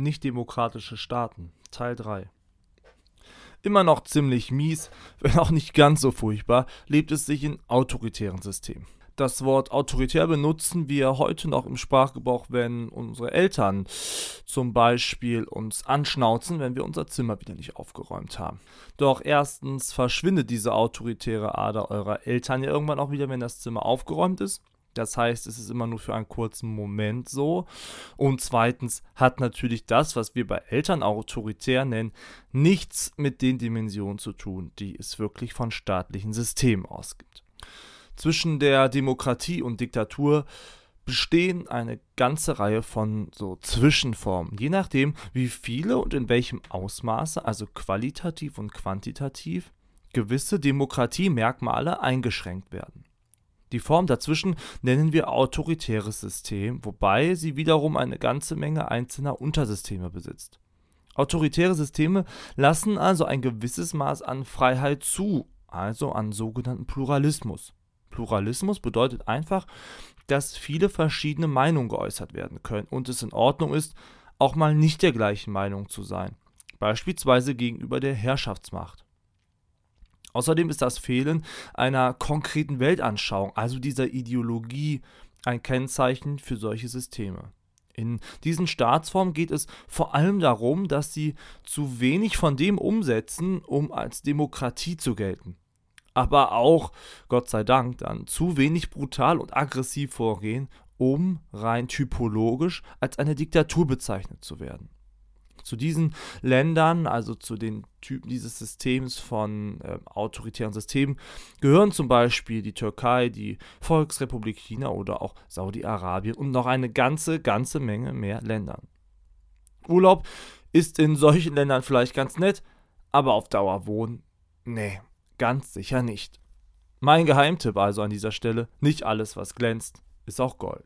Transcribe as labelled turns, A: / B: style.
A: Nichtdemokratische Staaten Teil 3 Immer noch ziemlich mies, wenn auch nicht ganz so furchtbar, lebt es sich in autoritären Systemen. Das Wort autoritär benutzen wir heute noch im Sprachgebrauch, wenn unsere Eltern zum Beispiel uns anschnauzen, wenn wir unser Zimmer wieder nicht aufgeräumt haben. Doch erstens verschwindet diese autoritäre Ader eurer Eltern ja irgendwann auch wieder, wenn das Zimmer aufgeräumt ist. Das heißt, es ist immer nur für einen kurzen Moment so. Und zweitens hat natürlich das, was wir bei Eltern autoritär nennen, nichts mit den Dimensionen zu tun, die es wirklich von staatlichen Systemen ausgibt. Zwischen der Demokratie und Diktatur bestehen eine ganze Reihe von so Zwischenformen, je nachdem, wie viele und in welchem Ausmaße, also qualitativ und quantitativ, gewisse Demokratiemerkmale eingeschränkt werden. Die Form dazwischen nennen wir autoritäres System, wobei sie wiederum eine ganze Menge einzelner Untersysteme besitzt. Autoritäre Systeme lassen also ein gewisses Maß an Freiheit zu, also an sogenannten Pluralismus. Pluralismus bedeutet einfach, dass viele verschiedene Meinungen geäußert werden können und es in Ordnung ist, auch mal nicht der gleichen Meinung zu sein, beispielsweise gegenüber der Herrschaftsmacht. Außerdem ist das Fehlen einer konkreten Weltanschauung, also dieser Ideologie, ein Kennzeichen für solche Systeme. In diesen Staatsformen geht es vor allem darum, dass sie zu wenig von dem umsetzen, um als Demokratie zu gelten. Aber auch, Gott sei Dank, dann zu wenig brutal und aggressiv vorgehen, um rein typologisch als eine Diktatur bezeichnet zu werden. Zu diesen Ländern, also zu den Typen dieses Systems von äh, autoritären Systemen, gehören zum Beispiel die Türkei, die Volksrepublik China oder auch Saudi-Arabien und noch eine ganze, ganze Menge mehr Ländern. Urlaub ist in solchen Ländern vielleicht ganz nett, aber auf Dauer wohnen, nee, ganz sicher nicht. Mein Geheimtipp also an dieser Stelle, nicht alles, was glänzt, ist auch Gold.